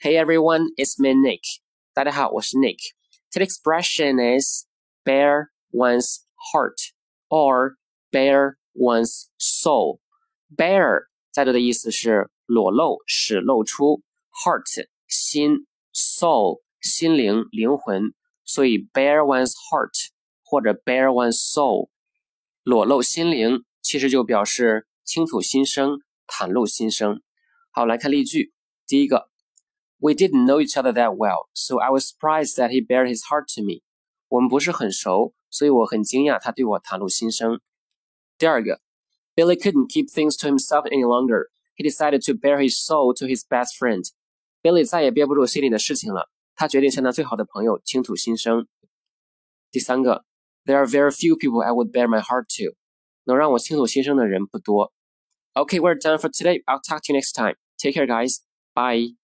Hey everyone, it's me Nick. 大家好，我是 Nick. Expression is bare one's heart or bare one's soul. Bare 在这的意思是裸露，使露出。Heart 心，soul 心灵、灵魂。所以 bare one's heart 或者 bare one's soul，裸露心灵，其实就表示倾吐心声、袒露心声。好，来看例句。第一个 We didn't know each other that well, so I was surprised that he bared his heart to me. 我们不是很熟，所以我很惊讶他对我袒露心声。第二个，Billy couldn't keep things to himself any longer. He decided to bare his soul to his best friend. Billy 再也憋不住心里的事情了，他决定向他最好的朋友倾吐心声。第三个，There are very few people I would bare my heart to. 能让我倾吐心声的人不多。Okay, we're done for today. I'll talk to you next time. Take care, guys. Bye.